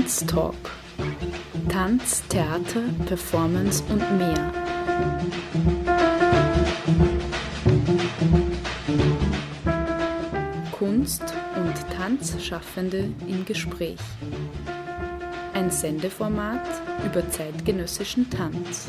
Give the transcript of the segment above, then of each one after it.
Tanztalk. Tanz, Theater, Performance und mehr. Kunst und Tanzschaffende im Gespräch. Ein Sendeformat über zeitgenössischen Tanz.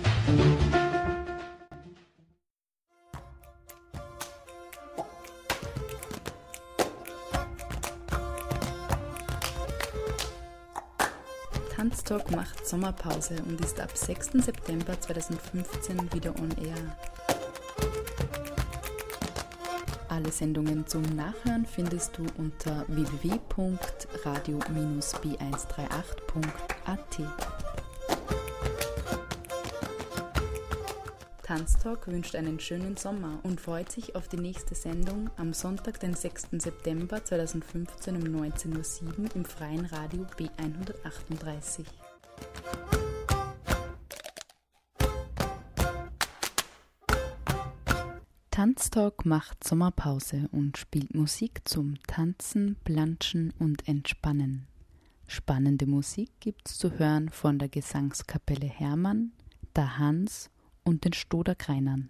Tanztalk macht Sommerpause und ist ab 6. September 2015 wieder on air. Alle Sendungen zum Nachhören findest du unter www.radio-b138.at. Tanztalk wünscht einen schönen Sommer und freut sich auf die nächste Sendung am Sonntag, den 6. September 2015 um 19.07 Uhr im freien Radio B138. Tanztalk macht Sommerpause und spielt Musik zum Tanzen, Planschen und Entspannen. Spannende Musik gibt's zu hören von der Gesangskapelle Hermann, der Hans und den Stoderkreinern.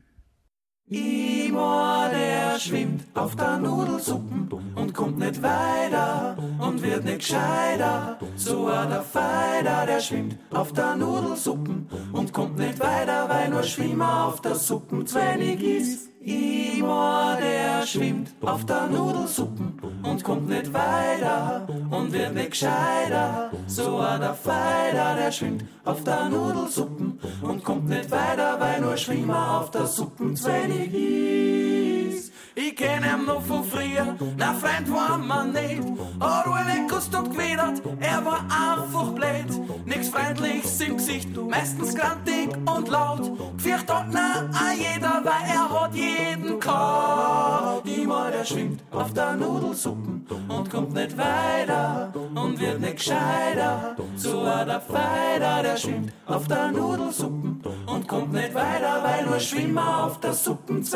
Imor, der schwimmt auf der Nudelsuppen und kommt nicht weiter und wird nicht gescheiter. So a der Feider, der schwimmt auf der Nudelsuppen und kommt nicht weiter, weil nur Schwimmer auf der Suppen zu wenig ist. Imor, der schwimmt auf der Nudelsuppen und kommt nicht weiter und wird nicht gescheiter. So a der Feider, der schwimmt auf der Nudelsuppen und kommt nicht weiter, weil nur Schwimmer auf der Suppen zu wenig ist. Ich kenn ihn noch von früher, na Freund war man nicht. Hat alle gekostet und gewidert, er war einfach blöd. Nix Freundliches im Gesicht, meistens grantig und laut. Gefürcht hat na a jeder, weil er hat jeden kaut. Immer der schwimmt auf der Nudelsuppen und kommt nicht weiter und wird nicht gescheiter. So a der Feider, der schwimmt auf der Nudelsuppen und kommt nicht weiter, weil nur Schwimmer auf der Suppen ist.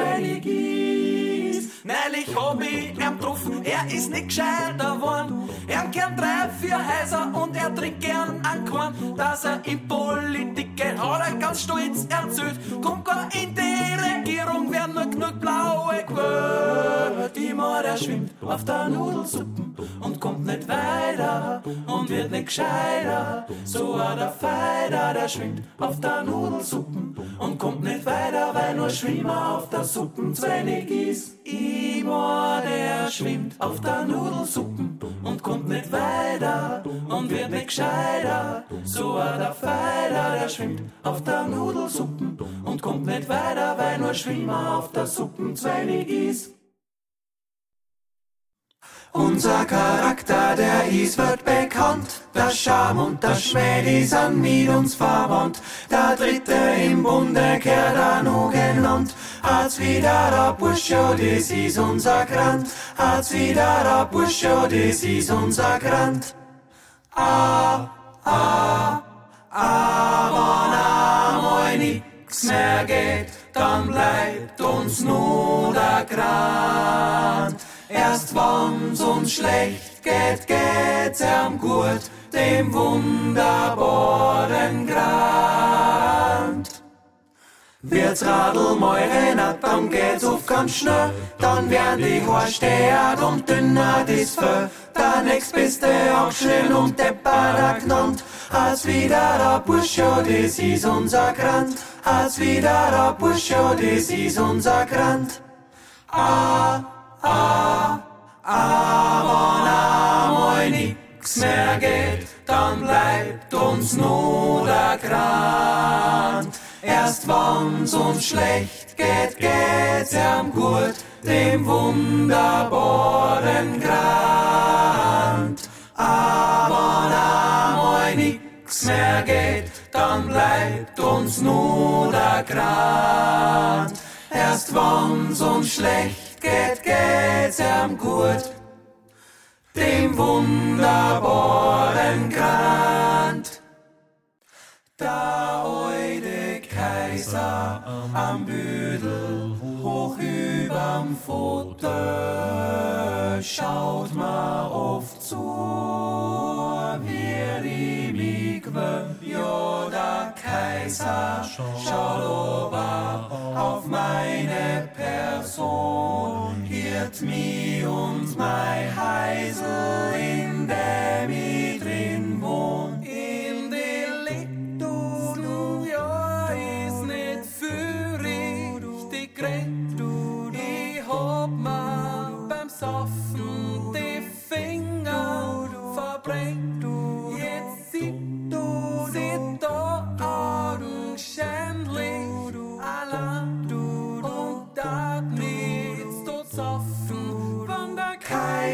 Neulich hab ich ihn getroffen, er ist nicht gescheiter worden. Er kennt drei, vier Häuser und er trinkt gern an Korn. Dass er in Politik geht, hat er ganz stolz erzählt. Kommt gar in die Regierung, werden nur genug blaue gewählt. Immer der schwimmt auf der Nudelsuppen und kommt nicht weiter und wird nicht gescheiter. So a der Feider, der schwimmt auf der Nudelsuppen und kommt nicht weiter, weil nur Schwimmer auf der Suppen zu wenig ist. Imor, der schwimmt auf der Nudelsuppen und kommt nicht weiter und wird nicht gescheiter. So a der Feider, der schwimmt auf der Nudelsuppen und kommt nicht weiter, weil nur Schwimmer auf der Suppen zu wenig ist. Unser Charakter, der ist, wird bekannt. Der Scham und der Schmäh, die sind mit uns verwandt. Der Dritte im Bunde, kehrt nur genannt. Als wieder der Bursche, das ist unser Grand. Als wieder der Bursche, das ist unser Grand. Ah, ah, ah, wenn einmal nix mehr geht, dann bleibt uns nur der Grand. Erst wenn's uns schlecht geht, geht's ihm gut, dem wunderbaren Grand. Wird's Radl mal rennt, dann geht's auf ganz schnell, dann werden die Haare stehrt und dünner das. Der nächstbeste auch schön und depperer genannt, als wieder der Bursche, das ist unser Grand. Als wieder der Bursche, das ist unser Grand. Ah, ah, aber na, moi nix mehr geht, dann bleibt uns nur der Grand. Erst wann's uns schlecht geht, geht's am gut, dem wunderbaren Grand. Aber na, moi nix mehr geht, dann bleibt uns nur der Grand Erst wann's uns schlecht geht, geht's ihm gut. Dem wunderbaren Grand. Da heute Kaiser am Büdel hoch überm Futter schaut ma oft zu. Kaiser schaut ober auf meine Person, hielt mi und mei Heisel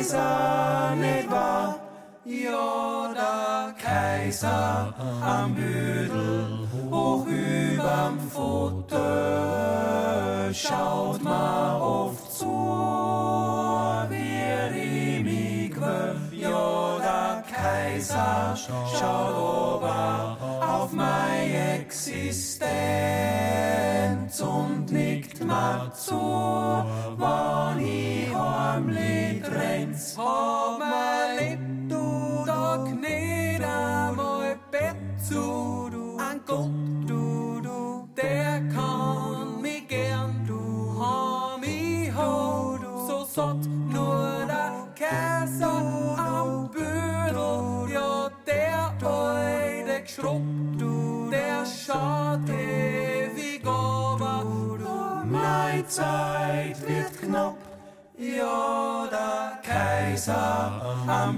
Kaiser nicht war. Ja, der Kaiser am Büdel, hoch überm Futter, schaut ma oft zu, wie die Mikwe, ja, der Kaiser schaut ober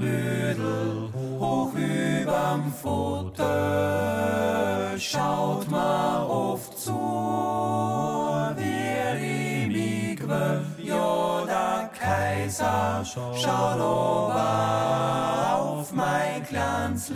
Büdel, hoch überm Futter, schaut ma oft zu, wie die Mikwe, ja, der Kaiser schaut ober auf mein kleines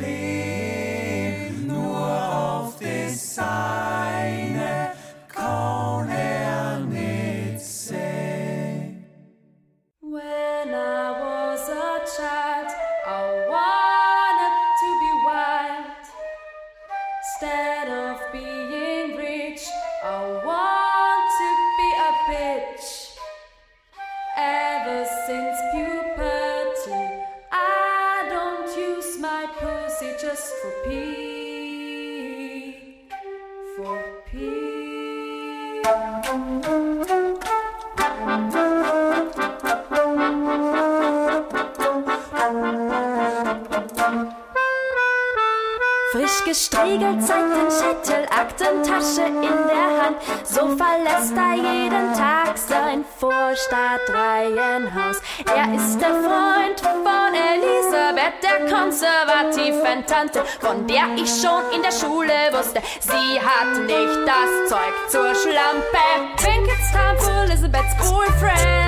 Aktentasche in der Hand. So verlässt er jeden Tag sein Vorstadtreihenhaus. Er ist der Freund von Elisabeth, der konservativen Tante, von der ich schon in der Schule wusste, sie hat nicht das Zeug zur Schlampe. Think it's time for Elizabeth's boyfriend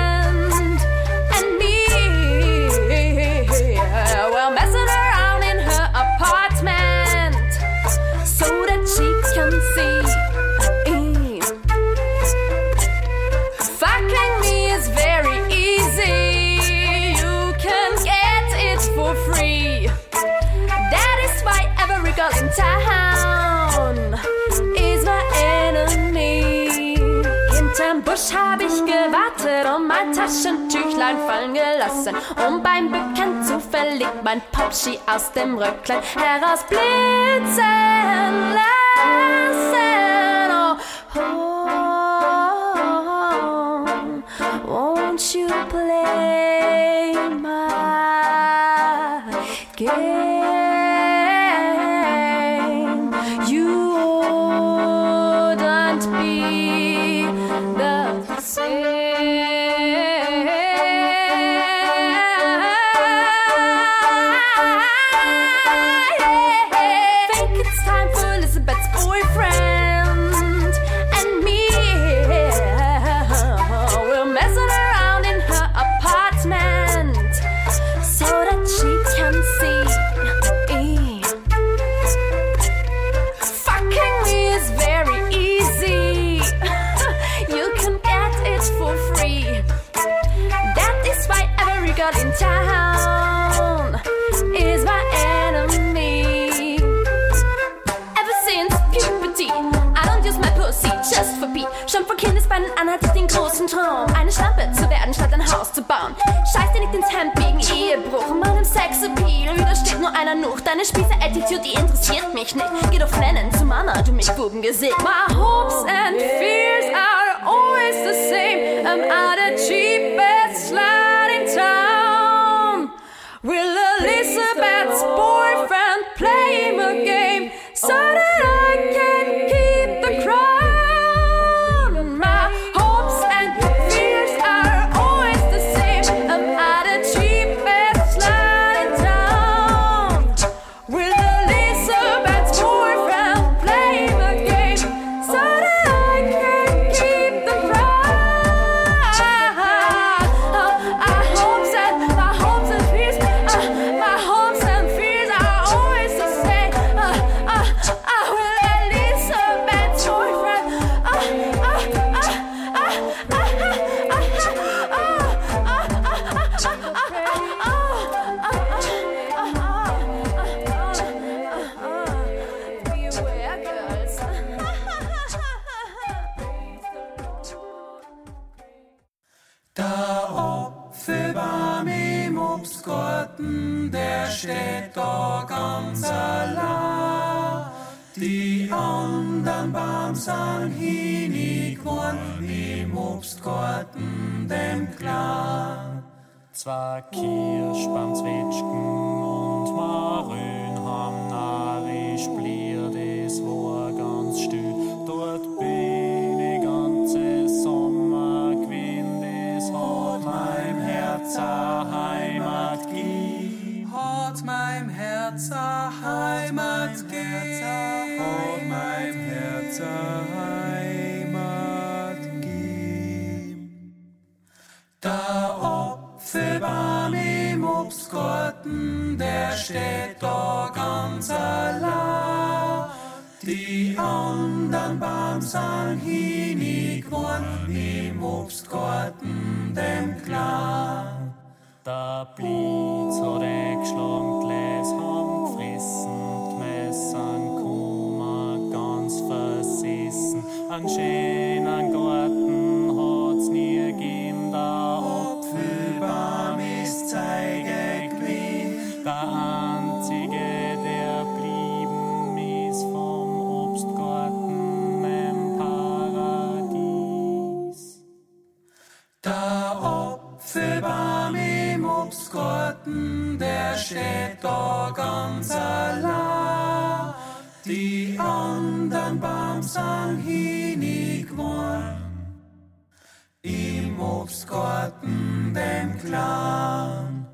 mein Taschentüchlein fallen gelassen. Und beim Bücken zufällig mein Popschi aus dem Röcklein herausblitzen lassen. Oh, oh, Knick. Geht auf Rennen zu Mama, du mich Buben gesehen. My hopes and fears are always the same. I'm out Ort meinem Herz Heimat gib. Ort meinem Herz Heimat gib. Da Opfelbahn im Obstgarten, der steht da ganz allein. Die anderen Baum sind hinig worden im Obstgarten, dem klar. Der Blitz hat eingeschlagen, Gleis haben gefressen, die Messern kommen ganz versessen. an schönen Garten. steht da ganz allein. Die anderen Baum sind hingeworn. Im Obstgarten, dem Clan.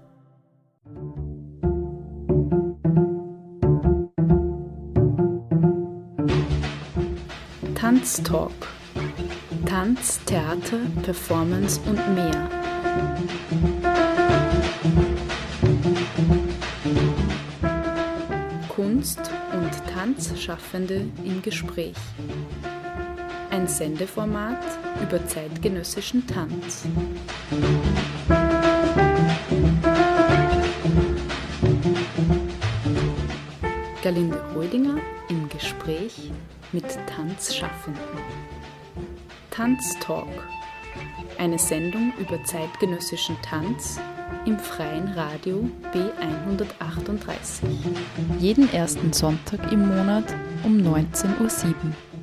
Tanztalk. Tanz, Theater, Performance und mehr. Kunst- und Tanzschaffende im Gespräch. Ein Sendeformat über zeitgenössischen Tanz. Galinde Holdinger im Gespräch mit Tanzschaffenden. Tanz Talk, eine Sendung über zeitgenössischen Tanz im freien Radio B138. Jeden ersten Sonntag im Monat um 19.07 Uhr.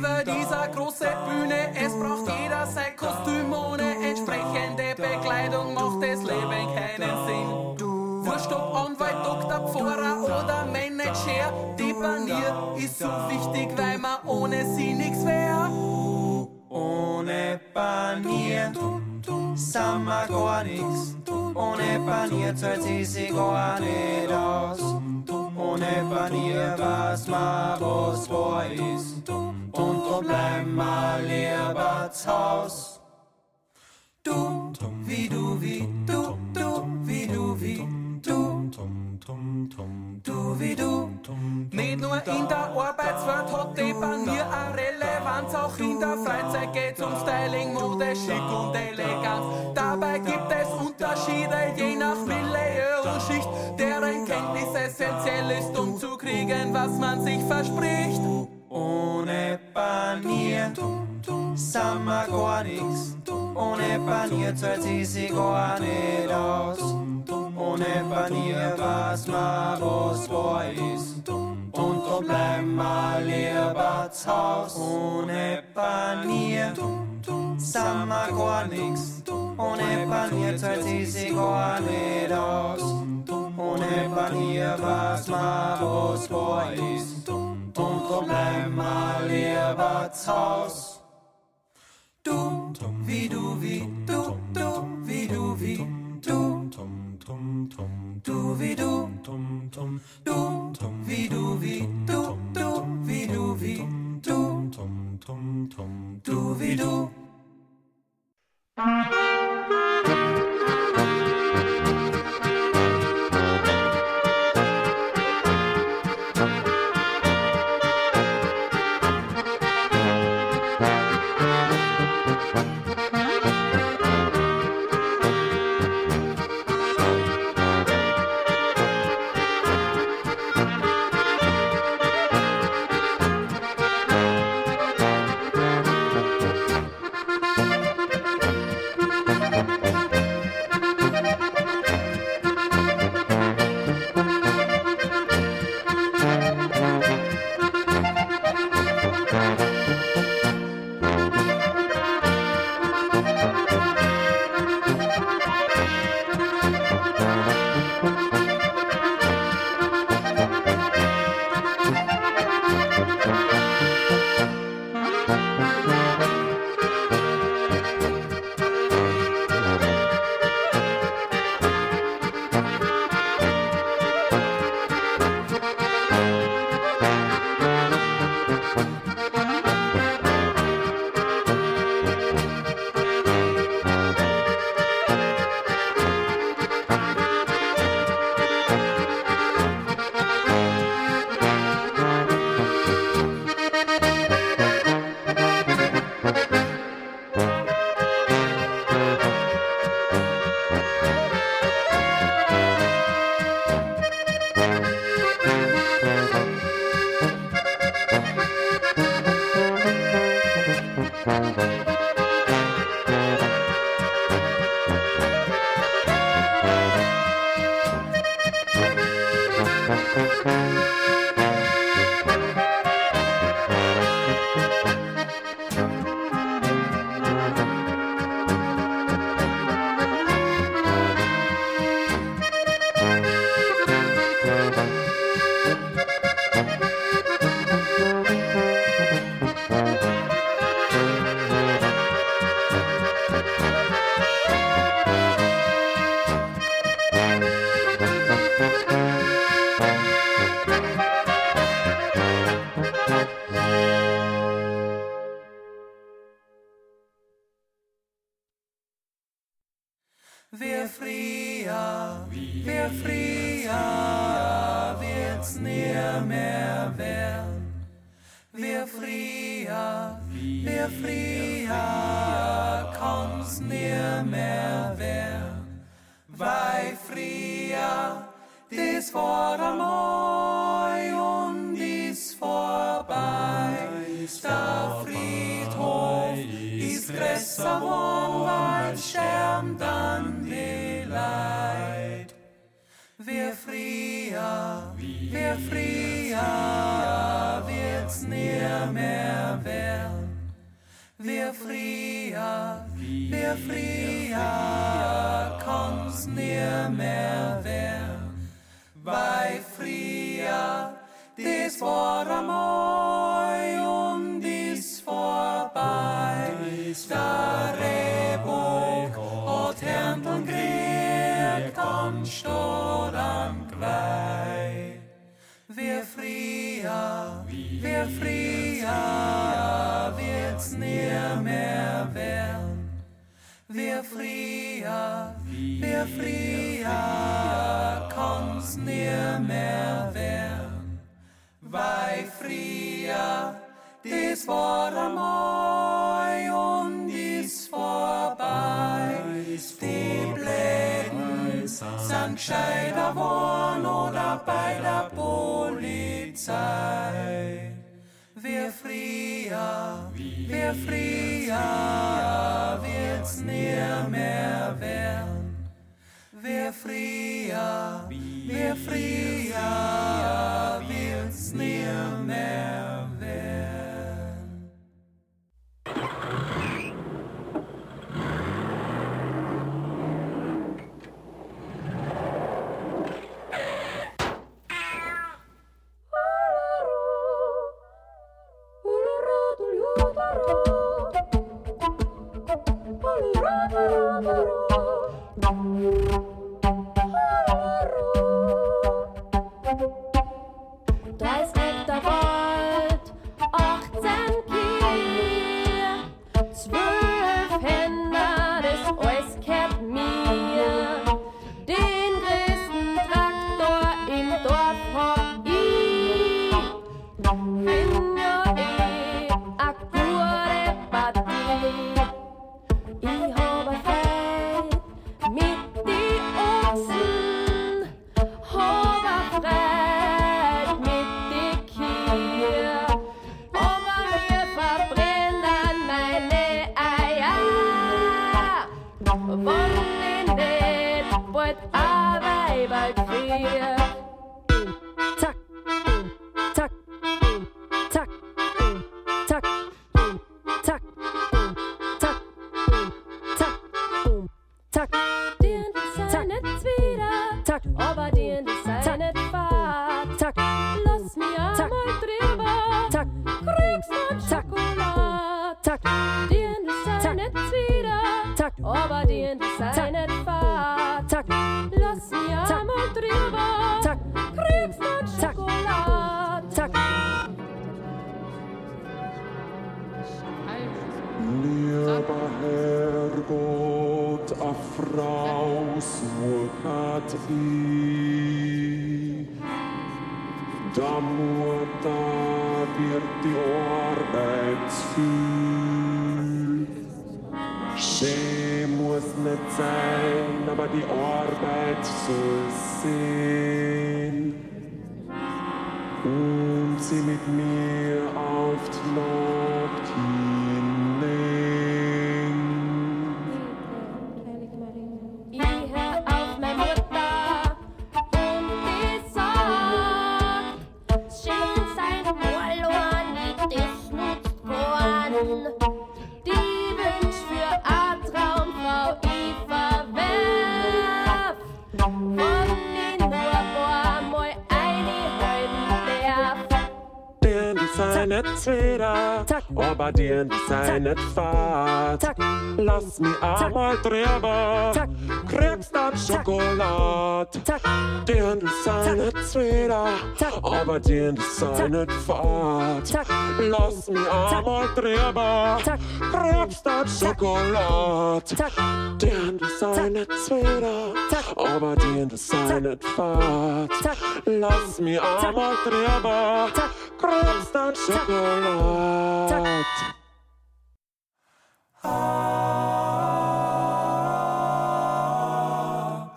Über dieser große Bühne, es braucht jeder sein Kostüm ohne entsprechende Bekleidung, macht das Leben keinen Sinn. Wurscht ob Anwalt, Doktor, Pfarrer oder Manager, die Banier ist so wichtig, weil man ohne sie nix wär. Ohne Panier sind wir gar nix. Ohne Panier zahlt sie sich gar nicht Die Panier eine Relevanz, auch in der Freizeit geht's um Styling, Mode, Schick und Eleganz. Dabei gibt es Unterschiede je nach Milieu und Schicht, deren Kenntnis essentiell ist, um zu kriegen, was man sich verspricht. Ohne Panier sind wir gar nix. Ohne Panier zahlt sie sich gar nicht aus. Ohne Panier weiß man, was wahr ist. Und drum bleiben wir lieber Haus. Ohne Panier sind wir gar nix. Ohne Panier zahlt sie sich gar nicht aus. Ohne Panier weiß man, was wahr ist. Und drum bleiben wir lieber Haus. Du, wie du, wie du, du, wie du, wie du, du, wie du, du, du, wie du. Früher kann's nie mehr werden. Weil früher, das war einmal und ist vorbei. Der Friedhof ist größer geworden, haben dann die Leid. Wir früher, wir früher wird's nie mehr werden. Wir früher, wir früher kann's nie mehr werden. Bei früher, das war einmal und ist vorbei. Der Rehbock hat Händel gekriegt und steht am Geweih. Wir früher, wir früher nie mehr werden. Wir früher, wir früher kann's nie mehr werden. Weil früher, das war einmal und ist vorbei. Die Bläden sind gescheiter worden oder bei der Polizei. Wir früher, wir früher wird's nie mehr werden. Wir früher, wir früher Den sei nicht wieder, zack, aber den nicht fad, zack. Lass mich einmal drüber, zack, kriegst du Schokolade, zack. Den sei nicht wieder, zack, aber den nicht fad, zack. Lass mich einmal drüber, zack, kriegst du Schokolade, zack. Lieber Herrgott, a Frau sucht ich. Da Mutter wird die Arbeit viel. Schön muss nicht sein, aber die Arbeit soll sein. Und sie mit mir aber den die sei nicht fad. Lass mich einmal drüber, kriegst dann Schokolade. Den die sei nicht aber den die sei nicht fad. Lass mich einmal drüber, kriegst dann Schokolade. Den die sei nicht aber den die sei nicht fad. Lass mich einmal drüber, across that chocolate. Hat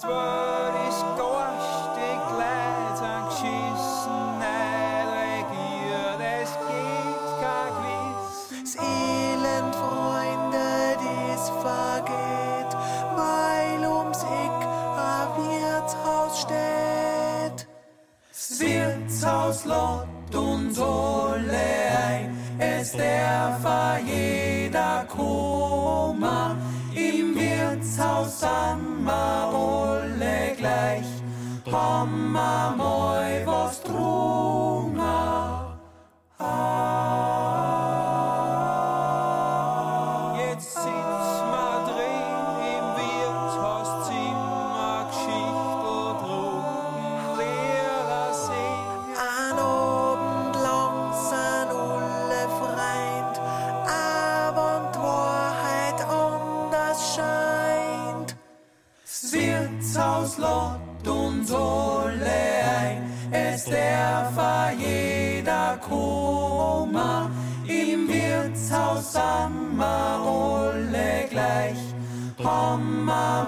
var i skorst i glad han kyssen at vergeht, weil ums Ick a Wirtshaus steht. Wirtshaus lohnt ist der jeder Koma im Wirtshaus San Maole gleich. Homma es der Fajeda Koma im Wirtshaus am Maole gleich. Homma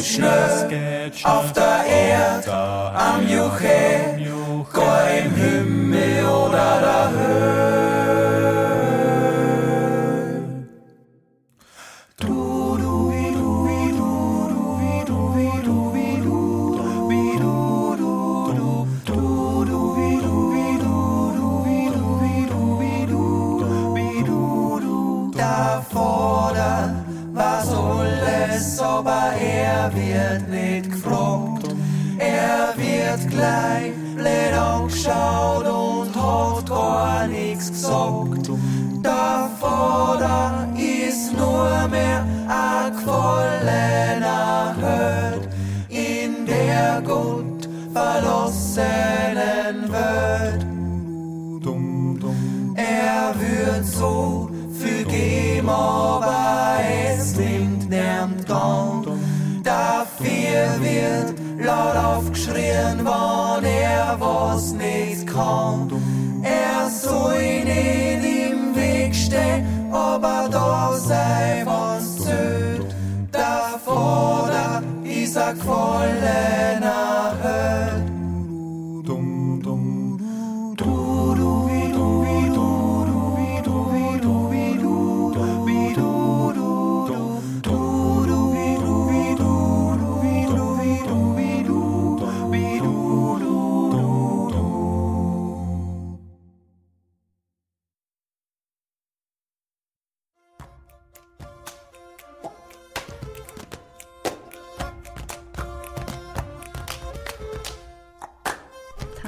Sketch, ne? Ne? auf der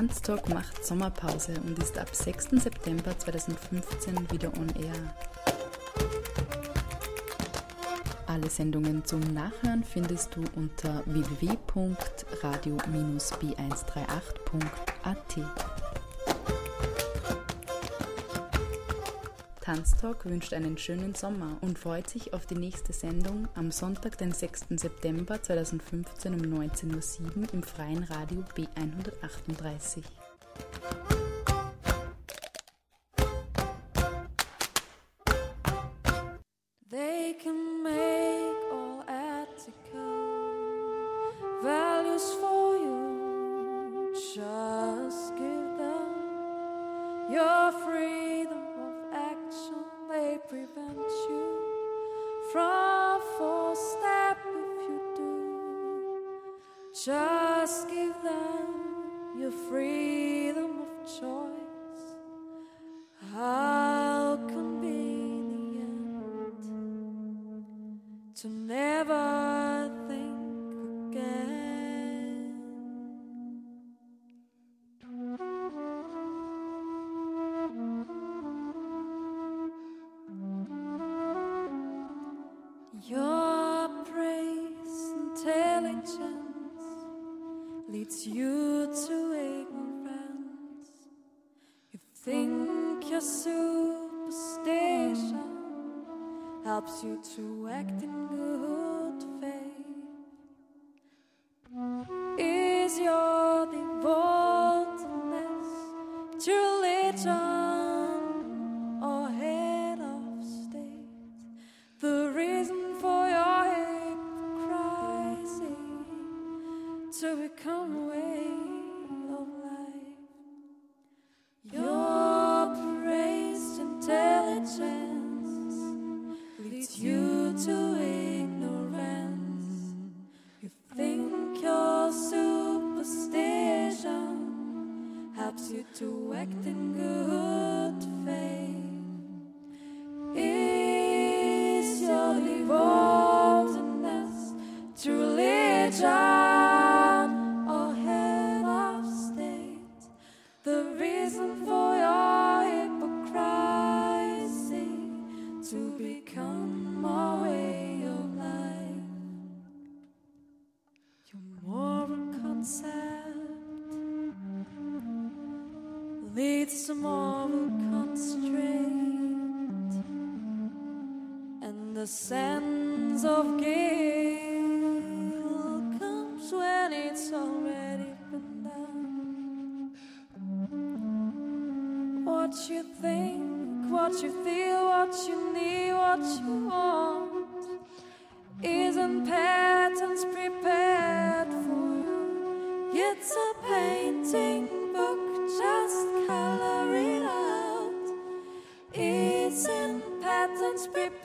Tanztalk macht Sommerpause und ist ab 6. September 2015 wieder on air. Alle Sendungen zum Nachhören findest du unter www.radio-b138.at. Tanztalk wünscht einen schönen Sommer und freut sich auf die nächste Sendung am Sonntag, den 6. September 2015 um 19.07 Uhr im freien Radio B138. Think your superstition helps you to act in good what you feel, what you need, what you want. Isn't patterns prepared for you? It's a painting book, just color it out. Isn't patterns prepared?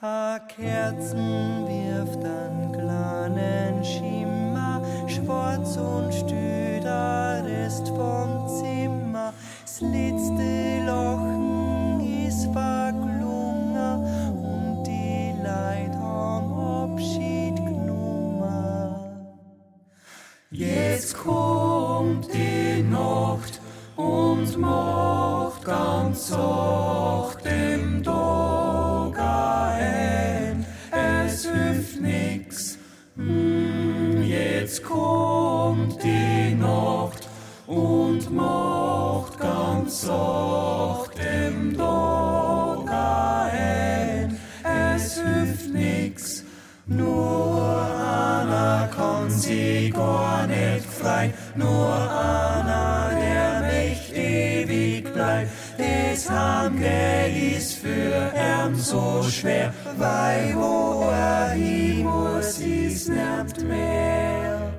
A Kerzen wirft an kleinen Schimmer, schwarz und stüder Rest vom Zimmer. Das letzte Lochen ist verklungen und die Leid haben Abschied genommen. Jetzt kommt die Nacht und macht ganz sacht so schwer, weil wo er hin muss, ist nicht mehr.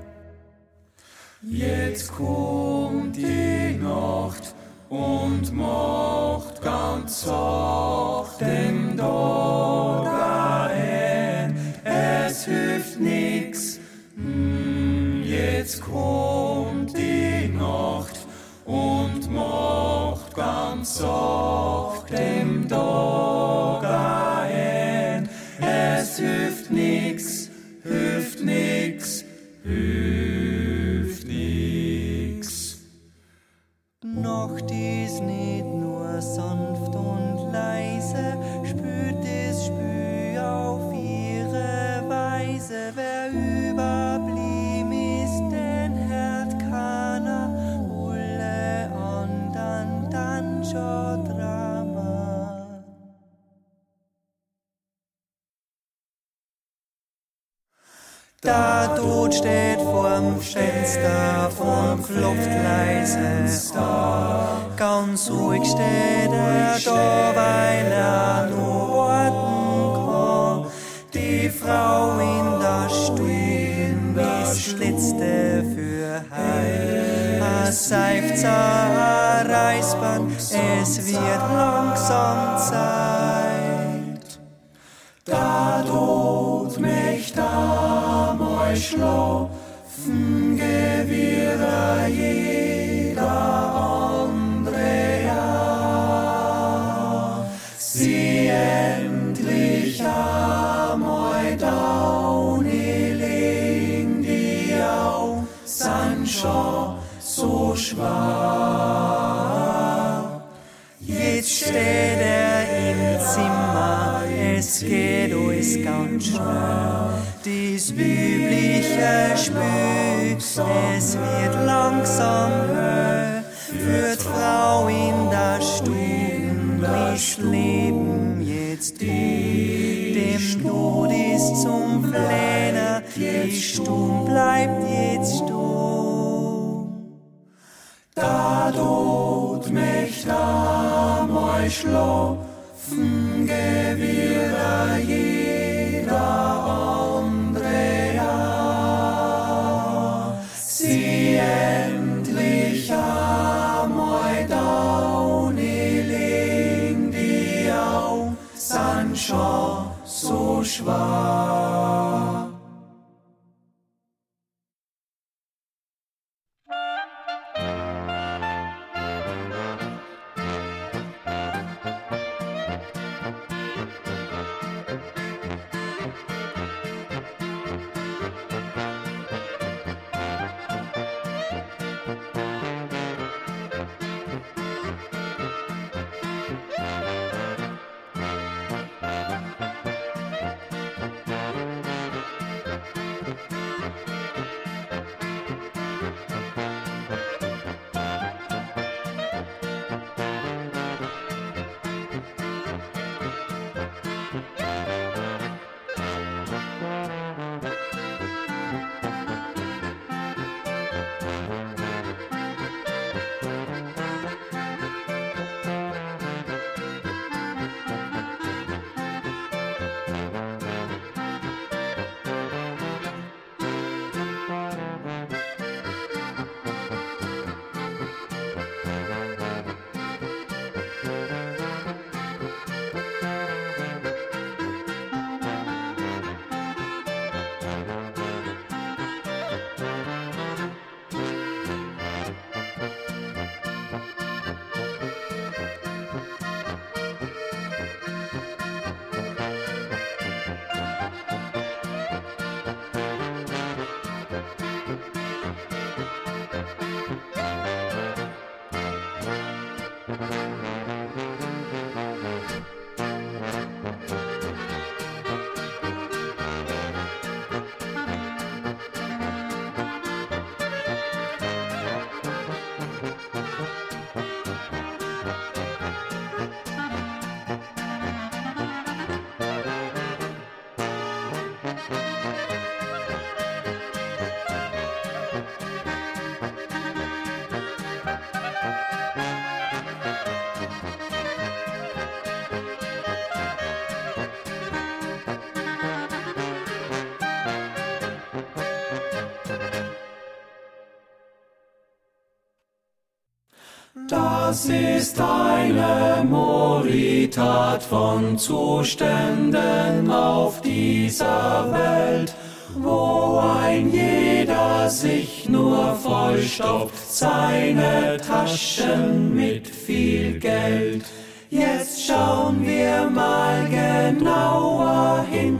Jetzt kommt die Nacht und macht ganz sacht den Tag ein. Es hilft nix. Hm, Jetzt kommt die Nacht und macht ganz sacht den Tag da. Ganz ruhig Jetzt steht er im Zimmer, es geht alles ganz schnell. Dies übliche Spiel, es wird langsam höher. Führt Frau in der Stube, ist Leben jetzt die. Dem Tod ist zum Flennen, die Stumm bleibt jetzt stumm. Da mal schlafen, gewirre jeder andere ja. Sie endlich einmal down, legen die Au, sind schon so schwach. Das ist eine Moritat von Zuständen auf dieser Welt, wo ein jeder sich nur vollstopft seine Taschen mit viel Geld. Jetzt schauen wir mal genauer hin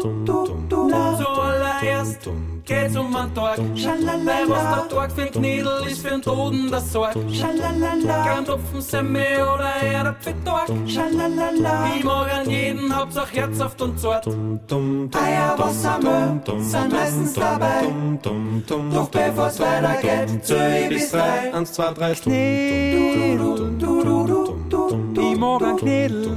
Zuallererst geht's um einen Tag. Weil was der Tag für Knädel ist, für den Toten das Sorg. Kein Tropfen Semmel oder Erde für Tag. Ich mag an jeden, Hauptsache herzhaft und zart. Eier, Wasser, Müll sind meistens dabei. Doch bevor's weitergeht, zähl ich bis drei. Eins, zwei, drei, Knädel. Ich mag an Knädel.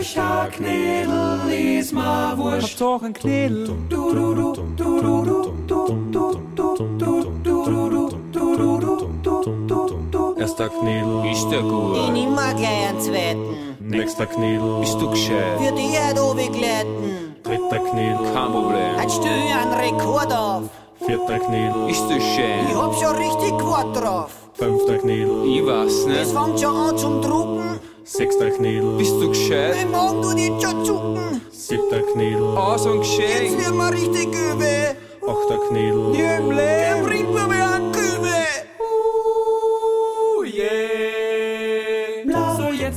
euch a Knädel, is ma wurscht. Habt doch ein Knädel. Du, du, du, du, du, du, du, Erster Knädel ist der gut. Ich nimm mal gleich einen zweiten. Nächster Knädel bist du gescheit. Für die Erde begleiten. Dritter Knädel, kein Problem. Halt stell einen Rekord auf. Vierter Knädel, ist das schön. Ich hab schon richtig Quad drauf. Fünfter Knädel, ich weiß nicht. Es fängt schon an zum Drucken. Sechster Knädel. Bist du gescheit? Ey Mann, du nicht schon zucken. Siebter Knädel. Ah, Aus und gescheit. Jetzt wird mal richtig übel. Achter Knädel. Nie im Leben. Der bringt mir mehr an.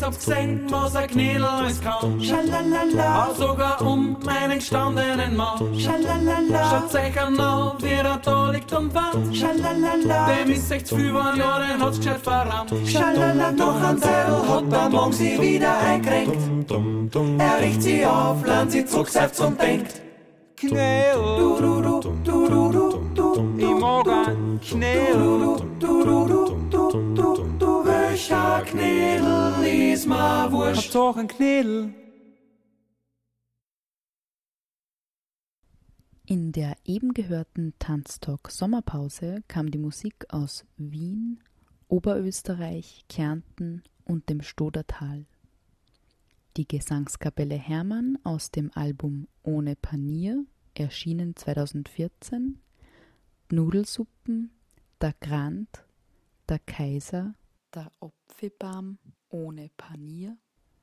Tanz auf Gesang, was ein Knädel alles kann. Schalalala, auch sogar um meinen gestandenen Mann. Schalalala, schaut euch an, wie er da liegt und wand. Schalalala, dem ist echt viel, ja, den hat's gescheit verrannt. Schalala, doch ein Zettel hat der Morgen sie wieder einkränkt. Er riecht sie auf, lernt sie zurück, selbst und denkt. Knädel, du, du, du, du, du, du, du, ich mag ein Knädel, du, du, du, du, du, du, du, euch ein Knädel, is ma wurscht. Habt doch ein Knädel. In der eben gehörten Tanztalk Sommerpause kam die Musik aus Wien, Oberösterreich, Kärnten und dem Stodertal. Die Gesangskapelle Hermann aus dem Album Ohne Panier, erschienen 2014, Nudelsuppen, Der Grand, Der Kaiser der Opfebaum ohne Panier,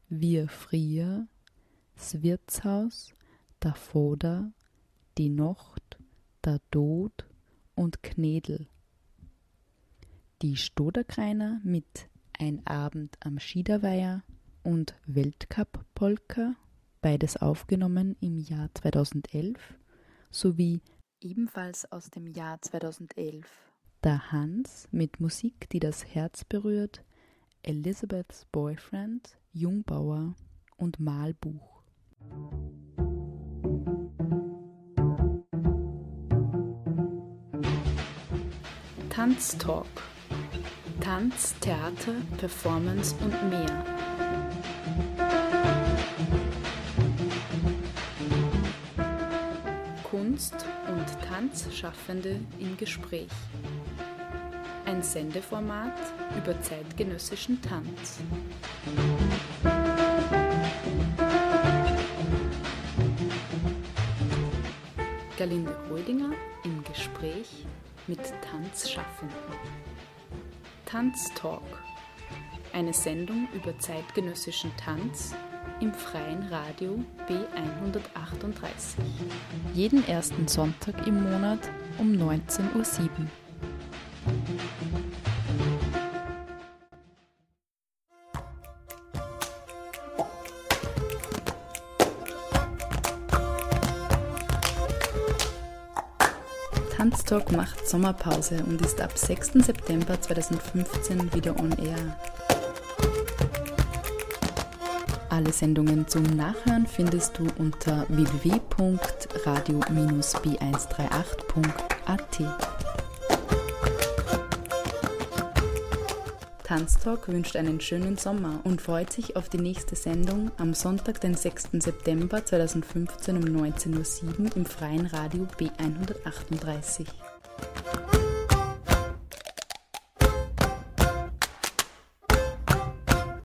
Wir frier, das Wirtshaus, der Foder, die Nocht, der Tod und Knädel. Die Stoderkreiner mit Ein Abend am Schiederweiher und Weltcup-Polka, beides aufgenommen im Jahr 2011, sowie ebenfalls aus dem Jahr 2011 da Hans mit Musik, die das Herz berührt, Elizabeths Boyfriend, Jungbauer und Malbuch. Tanztalk. Tanz, Theater, Performance und mehr. Kunst und Tanzschaffende im Gespräch ein Sendeformat über zeitgenössischen Tanz. Galinde Holdinger im Gespräch mit Tanzschaffenden. Tanz Talk, eine Sendung über zeitgenössischen Tanz im freien Radio B138. Jeden ersten Sonntag im Monat um 19.07 Uhr. Tanztalk macht Sommerpause und ist ab 6. September 2015 wieder on air. Alle Sendungen zum Nachhören findest du unter www.radio-b138.at. Tanztalk wünscht einen schönen Sommer und freut sich auf die nächste Sendung am Sonntag, den 6. September 2015 um 19.07 Uhr im freien Radio B138.